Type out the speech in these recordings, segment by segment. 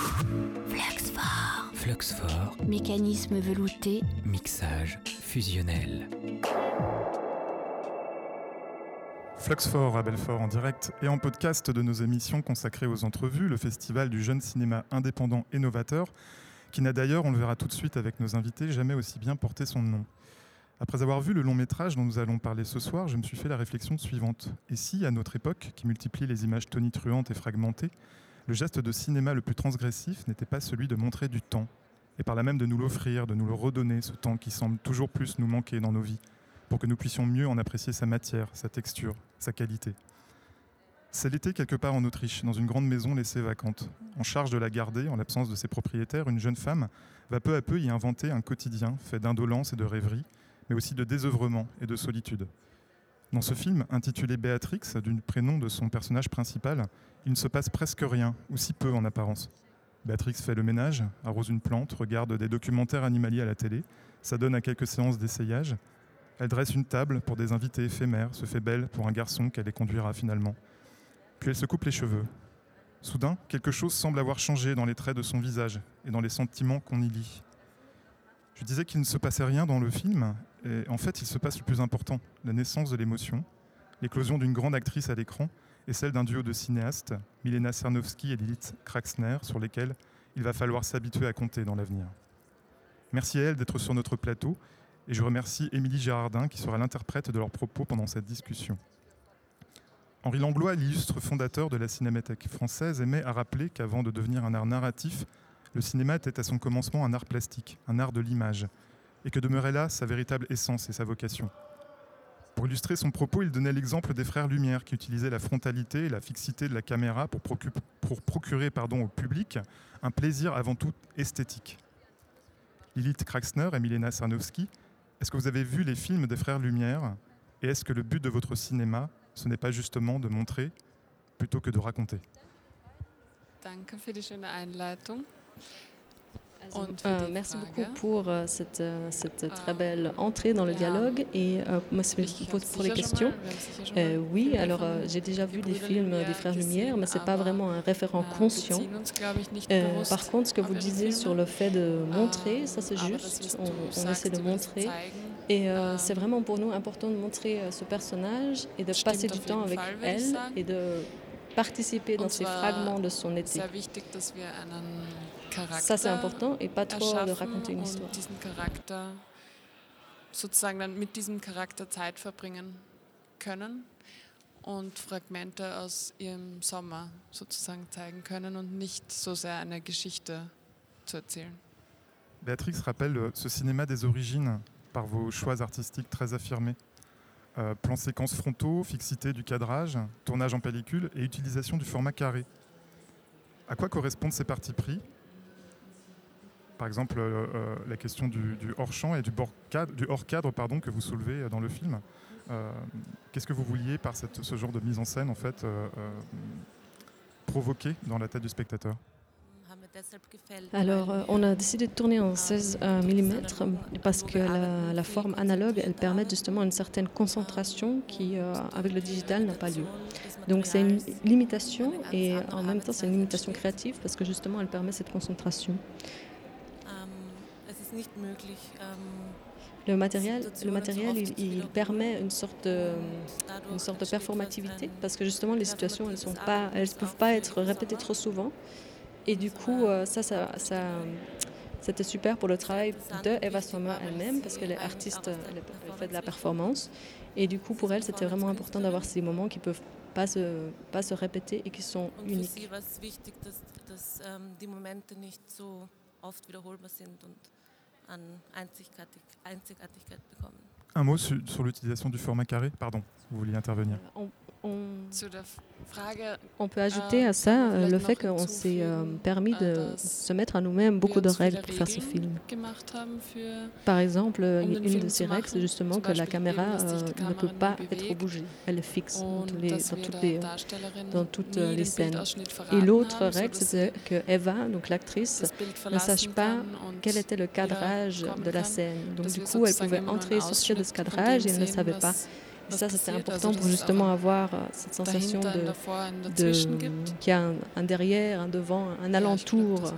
Fluxfort. Fluxfort, Mécanisme velouté. mixage fusionnel. Fluxfort à Belfort en direct et en podcast de nos émissions consacrées aux entrevues, le festival du jeune cinéma indépendant et novateur, qui n'a d'ailleurs, on le verra tout de suite avec nos invités, jamais aussi bien porté son nom. Après avoir vu le long métrage dont nous allons parler ce soir, je me suis fait la réflexion suivante. Et si, à notre époque, qui multiplie les images tonitruantes et fragmentées, le geste de cinéma le plus transgressif n'était pas celui de montrer du temps, et par là même de nous l'offrir, de nous le redonner, ce temps qui semble toujours plus nous manquer dans nos vies, pour que nous puissions mieux en apprécier sa matière, sa texture, sa qualité. C'est l'été quelque part en Autriche, dans une grande maison laissée vacante. En charge de la garder, en l'absence de ses propriétaires, une jeune femme va peu à peu y inventer un quotidien fait d'indolence et de rêverie, mais aussi de désœuvrement et de solitude. Dans ce film, intitulé Béatrix, du prénom de son personnage principal, il ne se passe presque rien, ou si peu en apparence. Béatrix fait le ménage, arrose une plante, regarde des documentaires animaliers à la télé, s'adonne à quelques séances d'essayage. Elle dresse une table pour des invités éphémères, se fait belle pour un garçon qu'elle les conduira finalement. Puis elle se coupe les cheveux. Soudain, quelque chose semble avoir changé dans les traits de son visage et dans les sentiments qu'on y lit. Je disais qu'il ne se passait rien dans le film, en fait il se passe le plus important, la naissance de l'émotion, l'éclosion d'une grande actrice à l'écran et celle d'un duo de cinéastes, Milena Cernowski et Lilith Kraxner, sur lesquels il va falloir s'habituer à compter dans l'avenir. Merci à elle d'être sur notre plateau, et je remercie Émilie Gérardin qui sera l'interprète de leurs propos pendant cette discussion. Henri Langlois, l'illustre fondateur de la Cinémathèque française, aimait à rappeler qu'avant de devenir un art narratif, le cinéma était à son commencement un art plastique, un art de l'image, et que demeurait là sa véritable essence et sa vocation. Pour illustrer son propos, il donnait l'exemple des frères Lumière qui utilisaient la frontalité et la fixité de la caméra pour, procu- pour procurer pardon, au public un plaisir avant tout esthétique. Lilith Kraxner et Milena Sarnowski, est-ce que vous avez vu les films des frères Lumière Et est-ce que le but de votre cinéma, ce n'est pas justement de montrer plutôt que de raconter? Euh, merci beaucoup pour euh, cette, euh, cette très Euh, belle entrée dans le dialogue et euh, pour, les questions. Euh, oui, alors euh, j'ai déjà vu des films des frères Lumière, mais c'est pas aber, vraiment un référent äh, conscient. Euh, par contre, ce que auf vous ihre disiez sur le fait de montrer, ça c'est juste, on, essaie de montrer. Et euh, Euh, c'est vraiment pour nous important de montrer euh, ce personnage et de passer du temps avec Fall, elle et de participer dans ces fragments de son été. Ça c'est important et pas trop de raconter une histoire. sozusagen dann mit diesem Charakter Zeit verbringen können und Fragmente aus ihrem Sommer sozusagen zeigen können und nicht so sehr eine Geschichte zu erzählen. Béatrix rappelle euh, ce cinéma des origines par vos choix artistiques très affirmés. Euh, plans séquences frontaux, fixité du cadrage, tournage en pellicule et utilisation du format carré. À quoi correspondent ces partis pris? Par exemple, euh, euh, la question du, hors-champ et du, cadre, du hors-cadre pardon, que vous soulevez euh, dans le film. Qu'est-ce que vous vouliez par ce genre de mise en scène en fait, provoquer dans la tête du spectateur? Alors, on a décidé de tourner en 16 euh, mm parce que la, forme analogue, elle permet justement une certaine concentration qui, avec le digital, n'a pas lieu. Donc, c'est une limitation et en même temps, c'est une limitation créative parce que justement, elle permet cette concentration. Le matériel, le matériel il, il permet une sorte, de, une sorte de performativité parce que justement, les situations, elles ne pas, elles peuvent pas être répétées trop souvent. Et du coup, euh, ça, ça, ça, c'était super pour le travail de Eva Sommer elle-même, parce qu'elle est artiste, elle, fait de la performance. Et du coup, pour elle, c'était vraiment important d'avoir ces moments qui peuvent pas se, pas se répéter et qui sont uniques. An Einzigartig Einzigartigkeit bekommen. Un mot su- sur l'utilisation du format carré Pardon, vous vouliez intervenir. On, on- peut ajouter à ça euh, le fait qu'on s'est euh, permis de se mettre à nous-mêmes beaucoup de règles pour faire ce film. Par exemple, Um une de ces règles, c'est justement que la caméra euh, ne peut pas être bougée. Elle est fixe dans, les, toutes les, dans toutes, euh, les scènes. Et l'autre règle, sie que Eva, donc l'actrice, ne sache pas quel était le cadrage de la scène. Donc du coup, elle pouvait entrer et sortir de ce cadrage et elle ne savait pas. Was Et ça, c'était important pour justement avoir euh, cette sensation de, qu'il y a un, un, derrière, un devant, un alentour,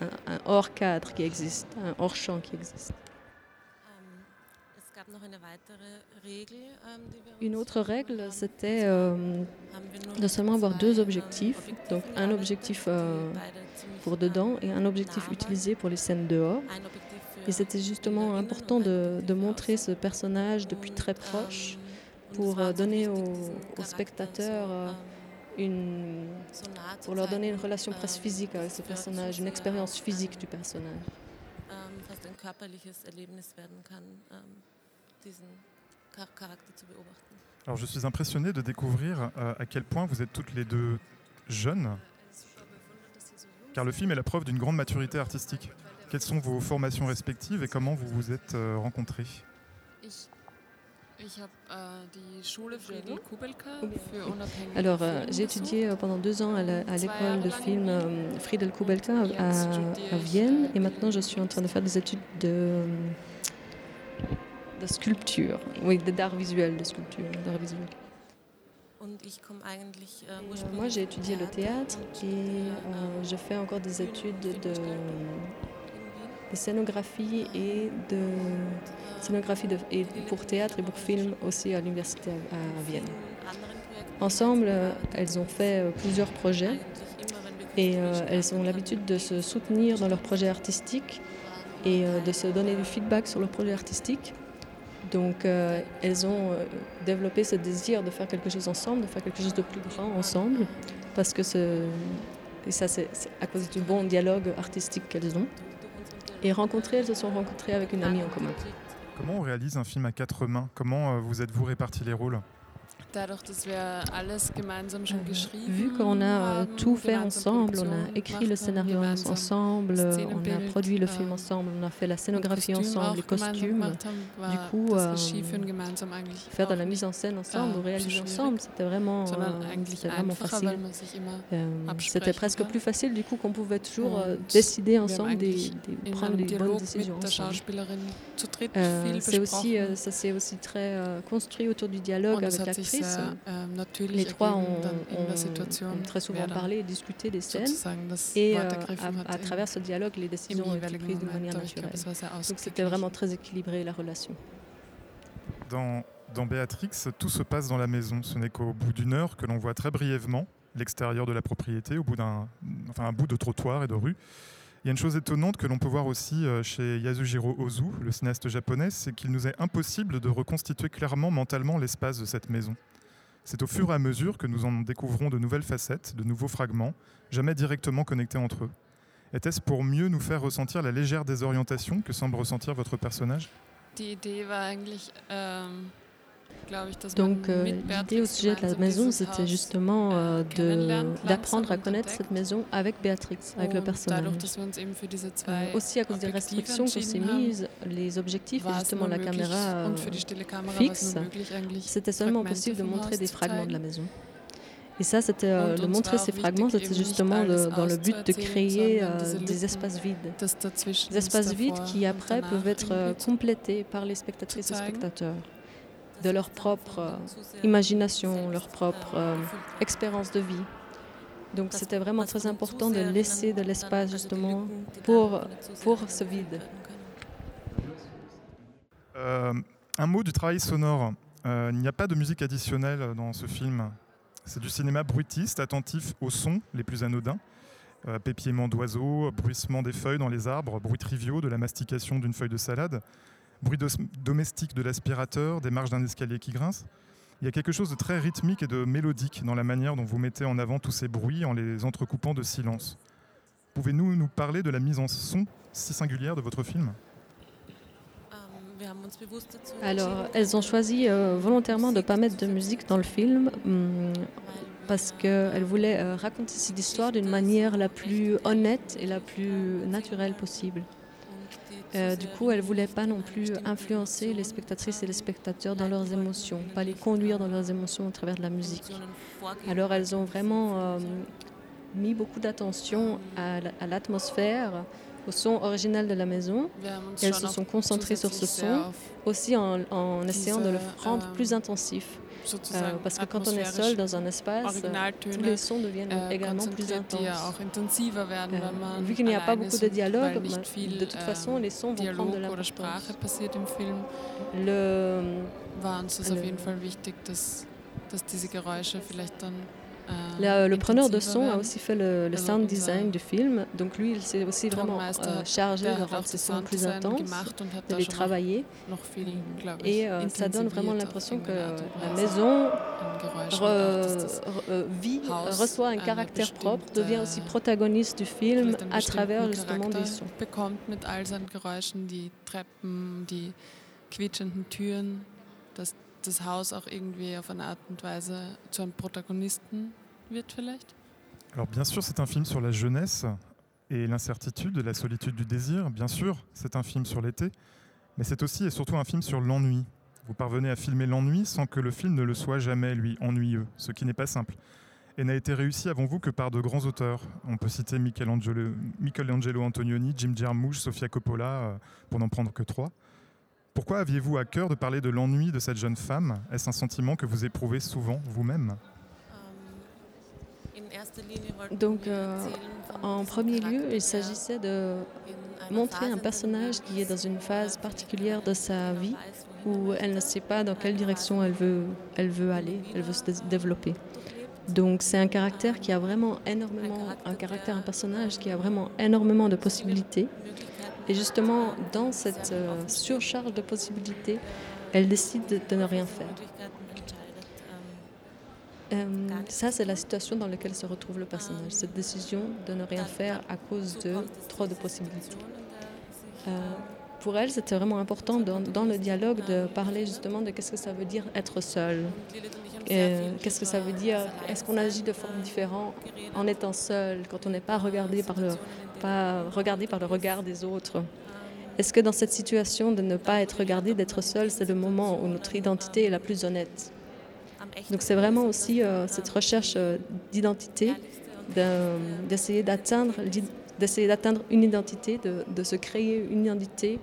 un, un hors cadre qui existe, un hors champ qui existe. Une autre règle, c'était euh, de seulement avoir deux objectifs. Donc un objectif euh, pour dedans et un objectif utilisé pour les scènes dehors. Et c'était justement important de, de, montrer ce personnage depuis très proche pour euh, donner aux, spectateurs euh, une, pour leur donner une relation presque physique avec ce personnage, une expérience physique du personnage. Alors je suis impressionné de découvrir euh, à quel point vous êtes toutes les deux jeunes, car le film est la preuve d'une grande maturité artistique. Quelles sont vos formations respectives et comment vous vous êtes rencontrés alors, euh, j'ai étudié euh, pendant deux ans à l'école de film euh, Friedel Kubelka à, à, Vienne. et maintenant je suis en train de faire des études de, de sculpture, oui, d'art visuel, de sculpture, d'art visuel. Et moi, j'ai étudié le théâtre et je fais encore des études de de scénographie et de scénographie pour théâtre et pour film aussi à l'université à, Vienne. Ensemble, elles ont fait euh, plusieurs projets et euh, elles ont l'habitude de se soutenir dans leurs projets artistiques et euh, de se donner du feedback sur leurs projets artistiques. Donc elles ont développé ce désir de faire quelque chose ensemble, de faire quelque chose de plus grand ensemble, parce que et ça c'est à cause du bon dialogue artistique qu'elles ont. Et rencontrées, elles se sont rencontrées avec une amie en commun. Comment on réalise un film à quatre mains? Comment euh, vous êtes-vous répartis les rôles? Vu qu'on a euh, tout fait ensemble, on a écrit le scénario ensemble, on a produit le film ensemble, on a fait la scénographie ensemble, les costumes. Du coup, euh, faire de la mise en scène ensemble ou réaliser ensemble, c'était vraiment, euh, vraiment facile. c'était presque plus facile du coup qu'on pouvait toujours décider ensemble, des, des, prendre les bonnes décisions ensemble. c'est aussi, ça s'est aussi très construit autour du dialogue avec l'actrice. Euh, les trois ont, ont, très souvent parlé et discuté des scènes et euh, à, à, travers ce dialogue, les décisions ont été prises de manière naturelle. Donc c'était vraiment très équilibré la relation. Dans, dans Béatrix, tout se passe dans la maison. Ce n'est qu'au bout d'une heure que l'on voit très brièvement l'extérieur de la propriété, au bout d'un enfin, un bout de trottoir et de rue. Il y a une chose étonnante que l'on peut voir aussi euh, chez Yasujiro Ozu, le cinéaste japonais, c'est qu'il nous est impossible de reconstituer clairement mentalement l'espace de cette maison. C'est au fur et à mesure que nous en découvrons de nouvelles facettes, de nouveaux fragments, jamais directement connectés entre eux. Était-ce pour mieux nous faire ressentir la légère désorientation que semble ressentir votre personnage? Donc euh, l'idée au sujet de la maison, c'était justement euh, d'apprendre à connaître cette maison avec Béatrix, avec le personnage. Euh, aussi à cause des restrictions qu'on s'est mises, les objectifs et justement la caméra euh, fixe, c'était seulement possible de montrer des fragments de la maison. Et ça, c'était euh, de montrer ces fragments, c'était justement le, dans le but de créer euh, des espaces vides. Des espaces vides qui après peuvent être complétés par les spectatrices et spectateurs de leur propre euh, imagination, leur propre euh, expérience de vie. Donc c'était vraiment très important de laisser de l'espace justement pour, pour ce vide. Euh, un mot du travail sonore. il n'y a pas de musique additionnelle dans ce film. C'est du cinéma bruitiste, attentif aux sons les plus anodins. pépiement d'oiseaux, bruissement des feuilles dans les arbres, bruit triviaux de la mastication d'une feuille de salade bruit domestique de l'aspirateur, des marches d'un escalier qui grince. Il y a quelque chose de très rythmique et de mélodique dans la manière dont vous mettez en avant tous ces bruits en les entrecoupant de silence. Pouvez-vous nous parler de la mise en son si singulière de votre film? Alors, elles ont choisi euh, volontairement de ne pas mettre de musique dans le film hum, parce qu'elles voulaient euh, raconter cette histoire d'une manière la plus honnête et la plus naturelle possible. Euh, du coup, elle voulait pas non plus influencer les spectatrices et les spectateurs dans leurs émotions, pas les conduire dans leurs émotions à travers de la musique. Alors elles ont vraiment euh, mis beaucoup d'attention à l'atmosphère, au son original de la maison. Uns Elles se sont concentrées sur ce son, aussi en, en essayant de le rendre ähm, plus intensif. Euh, parce que quand on est seul dans un espace, euh, tous les sons deviennent également plus intenses. Euh, vu qu'il n'y a pas beaucoup de dialogue, bah, viel de toute façon, les sons vont prendre de l'importance. im Film, Le, la- le preneur de son a aussi fait le, sound design du film, donc lui, il s'est aussi vraiment euh, chargé de rendre ces sons plus intenses, de les travailler, ich, et euh, ça donne vraiment l'impression que la maison re- re- euh, vit, reçoit un caractère propre, devient aussi protagoniste du film à travers justement des sons. das Haus auch irgendwie auf eine Art und Weise zu einem Protagonisten Alors bien sûr, c'est un film sur la jeunesse et l'incertitude, la solitude du désir. Bien sûr, c'est un film sur l'été, mais c'est aussi et surtout un film sur l'ennui. Vous parvenez à filmer l'ennui sans que le film ne le soit jamais, lui, ennuyeux, ce qui n'est pas simple. Et n'a été réussi avant vous que par de grands auteurs. On peut citer Michelangelo, Michelangelo Antonioni, Jim Jarmusch, Sofia Coppola, euh, pour n'en prendre que trois. Pourquoi aviez-vous à cœur de parler de l'ennui de cette jeune femme? Est-ce un sentiment que vous éprouvez souvent vous-même? Donc, euh, En premier lieu, il s'agissait de montrer un personnage qui est dans une phase particulière de sa vie où elle ne sait pas dans quelle direction elle veut, elle veut aller, elle veut se dé- développer. Donc c'est un caractère qui a vraiment énormément, un caractère, un personnage qui a vraiment énormément de possibilités. Et justement, dans cette euh, surcharge de possibilités, elle décide de, de ne rien faire. Euh, ça, c'est la situation dans laquelle se retrouve le personnage, cette décision de ne rien faire à cause de trop de possibilités. Euh, pour elle, c'était vraiment important dans, le dialogue de parler justement de qu'est-ce que ça veut dire être seul. Euh, qu'est-ce que ça veut dire? Est-ce qu'on agit de forme différente en étant seul, quand on n'est pas pas regardé par le regard des autres? Est-ce que dans cette situation de ne pas être regardé, d'être seul, c'est le moment où notre identité est la plus honnête? Donc c'est vraiment aussi euh, cette recherche euh, d'identité, d'essayer d'atteindre, d'essayer d'atteindre une identité, de, de se créer une identité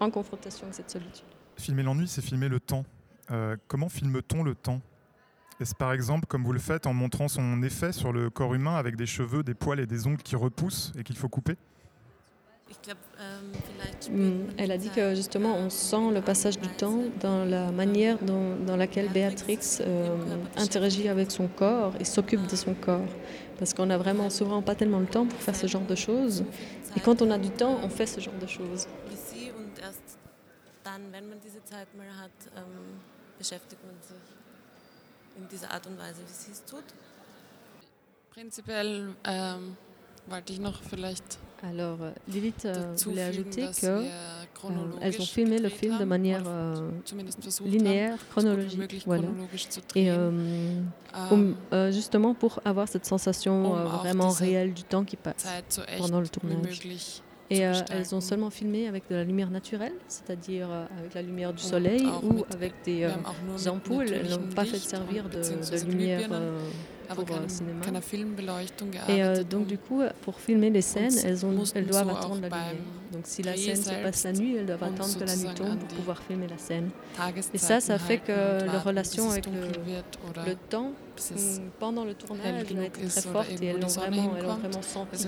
en confrontation avec cette solitude. Filmer l'ennui, c'est filmer le temps. Euh, comment filme-t-on le temps? Est-ce par exemple comme vous le faites en montrant son effet sur le corps humain avec des cheveux, des poils et des ongles qui repoussent et qu'il faut couper Ich glaub, ähm, vielleicht spürt Hum, man Elle a dit que justement on sent le passage du temps dans la manière dont- dans laquelle Béatrix euh, interagit avec son corps et s'occupe de son corps. Parce qu'on n'a vraiment souvent pas tellement le temps pour faire ce genre de choses. Et quand on a du temps, on fait ce genre de choses. ähm. Prinzipiell ähm, wollte ich noch vielleicht Alors euh, Lilith euh, voulait ajouter que euh, elles ont filmé le film de manière euh, linéaire, chronologique. Voilà. Et Ähm, um, euh, justement pour avoir cette sensation Um vraiment réelle du temps qui passe pendant le tournage. Et elles ont seulement filmé avec de la lumière naturelle, c'est-à-dire avec la lumière du soleil ou avec des ampoules. Elles n'ont pas fait servir de, lumière pour euh, kein, cinéma. keiner Filmbeleuchtung Et euh, gearbeitet. donc du coup, pour filmer les scènes, elles, ont, elles doivent so attendre la lumière. Donc si la scène se passe la nuit, elles doivent attendre que la nuit tombe pour pouvoir filmer la scène. Tageszeiten ça, ça fait que warten, relation avec le- Le temps pendant le tournage a été très forte et elles die ont Sonne vraiment, elles ont vraiment senti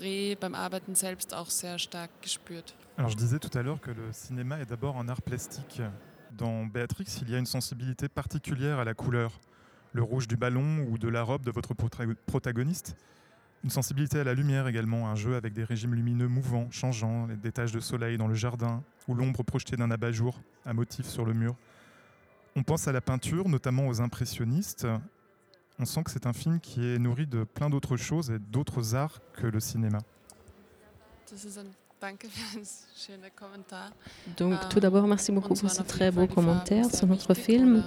le beim Arbeiten selbst auch sehr stark gespürt. Alors je disais tout à l'heure que le cinéma est d'abord un art plastique. Dans Béatrix, il y a une sensibilité particulière à la couleur. Le rouge du ballon ou de la robe de votre protagoniste. Une sensibilité à la lumière également, un jeu avec des régimes lumineux mouvants, changeants, des taches de soleil dans le jardin ou l'ombre projetée d'un abat-jour, un motif sur le mur. On pense à la peinture, notamment aux impressionnistes. On sent que c'est un film qui est nourri de plein d'autres choses et d'autres arts que le cinéma. Donc Ah, tout d'abord, merci beaucoup pour ce très beau commentaire sur notre wichtig, film?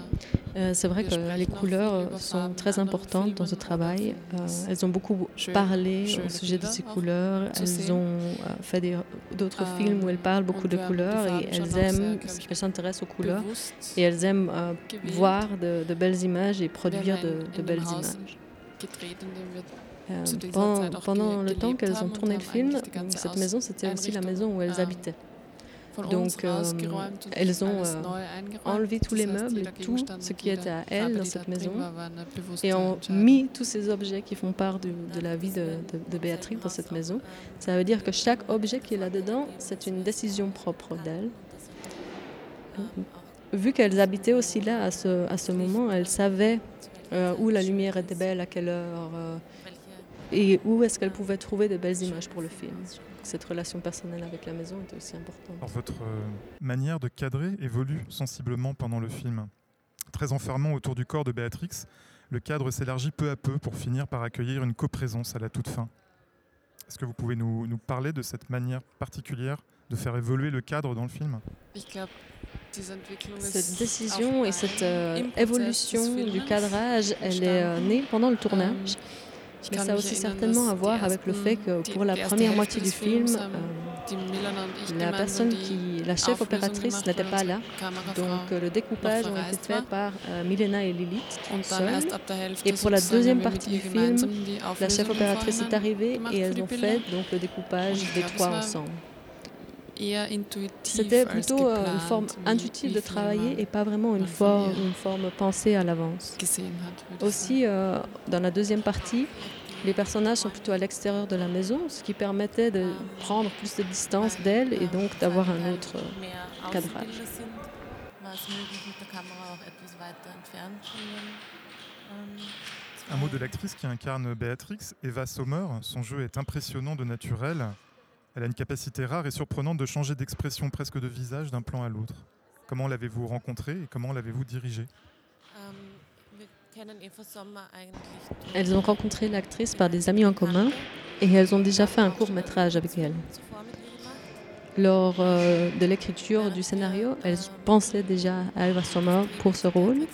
Euh, c'est vrai que les couleurs über sont très importantes dans ce travail. Euh, es elles ont beaucoup parlé au sujet de ces couleurs. Elles ont euh, fait d'autres Ähm, films où elles parlent beaucoup de couleurs et elles aiment, elles s'intéressent aux couleurs et elles aiment euh, voir de, de belles images et produire de, belles images. Euh, pendant le temps qu'elles ont tourné le film, cette maison, c'était aussi la maison où elles Einrichtung, habitaient. Donc, euh, elles ont, euh, enlevé tous les meubles, tout ce qui était à elles dans cette maison, et ont mis tous ces objets qui font part de la vie de, de, de Béatrix dans cette maison. Ça veut dire que chaque objet qui est là-dedans, c'est une décision propre d'elle. Vu qu'elles habitaient aussi là à ce, à ce moment, elles savaient euh, où la lumière était belle, à quelle heure, euh, et où est-ce qu'elles pouvaient trouver de belles images pour le film? Cette relation personnelle avec la maison était aussi importante. Alors, votre euh, manière de cadrer évolue sensiblement pendant le film. Très enfermant autour du corps de Béatrix, le cadre s'élargit peu à peu pour finir par accueillir une coprésence à la toute fin. Est-ce que vous pouvez nous, nous parler de cette manière particulière de faire évoluer le cadre dans le film? Cette décision et cette euh, évolution du cadrage, elle est euh, née pendant le tournage. Mais ça a aussi certainement à voir avec le fait que pour la première moitié du film, euh, la personne qui, la chef opératrice n'était pas là. Donc euh, le découpage a été fait par euh, Milena et Lilith seules. Et pour la deuxième partie du film, La chef opératrice est arrivée et elles ont fait donc le découpage des trois ensemble. C'était plutôt euh, une forme intuitive de travailler et pas vraiment une, forme pensée à l'avance. Aussi, euh, dans la deuxième partie, les personnages sont plutôt à l'extérieur de la maison, ce qui permettait de prendre plus de distance d'elles et donc d'avoir un autre euh, cadrage. Un mot de l'actrice qui incarne Béatrix, Eva Sommer. Son jeu est impressionnant de naturel. Elle a une capacité rare et surprenante de changer d'expression presque de visage d'un plan à l'autre. Comment l'avez-vous rencontrée et comment l'avez-vous dirigée? Elles ont rencontré l'actrice par des amis en commun et elles ont déjà fait un court métrage avec elle. Lors euh, de l'écriture du scénario, elles pensaient déjà à Eva Sommer pour ce rôle,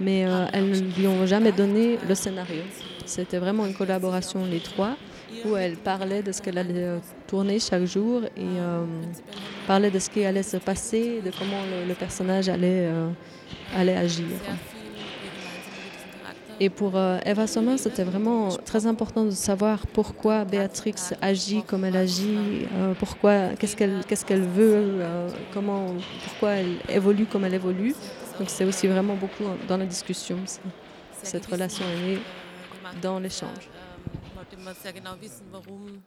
mais euh, elles ne lui ont jamais donné le scénario. C'était vraiment une collaboration, les trois, où elle parlait de ce qu'elle allait euh, tourner chaque jour et euh, parlait de ce qui allait se passer, de comment le, personnage allait, euh, allait agir. Et pour Eva Sommer, c'était vraiment très important de savoir pourquoi Béatrix agit comme elle agit, pourquoi, qu'est-ce qu'elle, qu'est-ce qu'elle veut, comment, pourquoi elle évolue comme elle évolue. Donc c'est aussi vraiment beaucoup dans la discussion. cette relation est née dans l'échange. Wollte immer sehr genau wissen, warum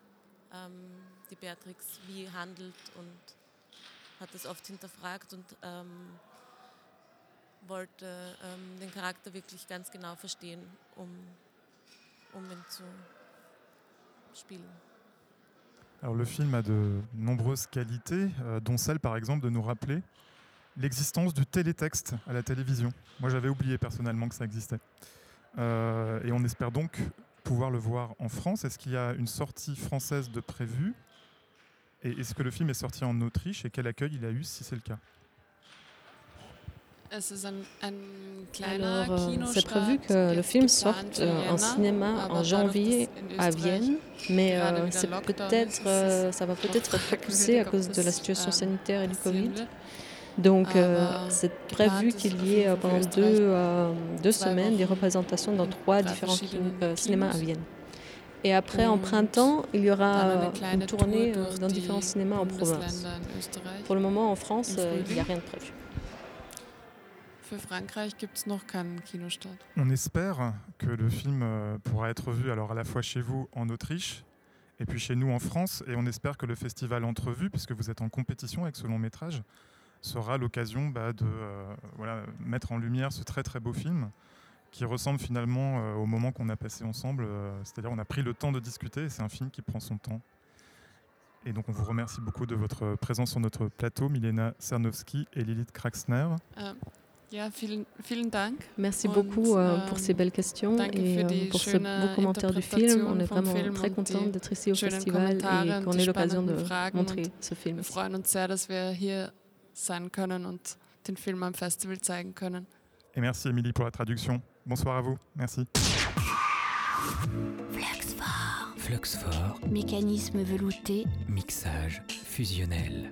ähm, die Beatrix wie handelt und hat das oft hinterfragt und ähm, wollte ähm, den Charakter wirklich ganz genau verstehen, um, um ihn zu spielen. Alors le film a de nombreuses qualités, euh, dont celle par exemple de nous rappeler l'existence du télétexte à la télévision. Moi j'avais oublié personnellement que ça existait. Euh, et on espère donc pouvoir le voir en France. Est-ce qu'il y a une sortie française de prévue? Et est-ce que le film est sorti en Autriche? Et quel accueil il a eu si c'est le cas? Kleiner Alors, euh, c'est prévu que le film sorte euh, en cinéma en janvier à Vienne, mais euh, c'est peut-être, euh, ça va peut-être repoussé à cause de la situation sanitaire et du Covid. Donc, euh, Aber c'est prévu qu'il y ait euh, pendant deux, euh, deux semaines des représentations dans in trois drei différents euh, cinémas à. Vienne. Et après, en Und printemps, il y aura une tournée dans différents cinémas en province. Pour le moment, en France, il n'y a rien de prévu. On espère que le film pourra être vu alors à la fois chez vous en Autriche et puis chez nous en France. Et on espère que le festival Entrevue, puisque vous êtes en compétition avec ce long métrage, sera l'occasion bah, de euh, voilà, mettre en lumière ce très très beau film qui ressemble finalement euh, au moment qu'on a passé ensemble. euh, C'est-à-dire on a pris le temps de discuter et c'est un film qui prend son temps. Et donc on vous remercie beaucoup de votre présence sur notre plateau, Milena Cernowski et Lilith Kraxner. Ja, vielen, vielen Dank. Merci Und, beaucoup euh, pour ces belles questions et euh, pour ce beau commentaire du film. On est vraiment Film très content d'être ici au festival et qu'on ait l'occasion de montrer ce film. Wir ici. freuen uns sehr, dass wir hier sein können und den Film am Festival zeigen können. Et merci Émilie pour la traduction. Bonsoir à vous. Merci. Fluxfort. Fluxfort, Mécanisme velouté. mixage fusionnel.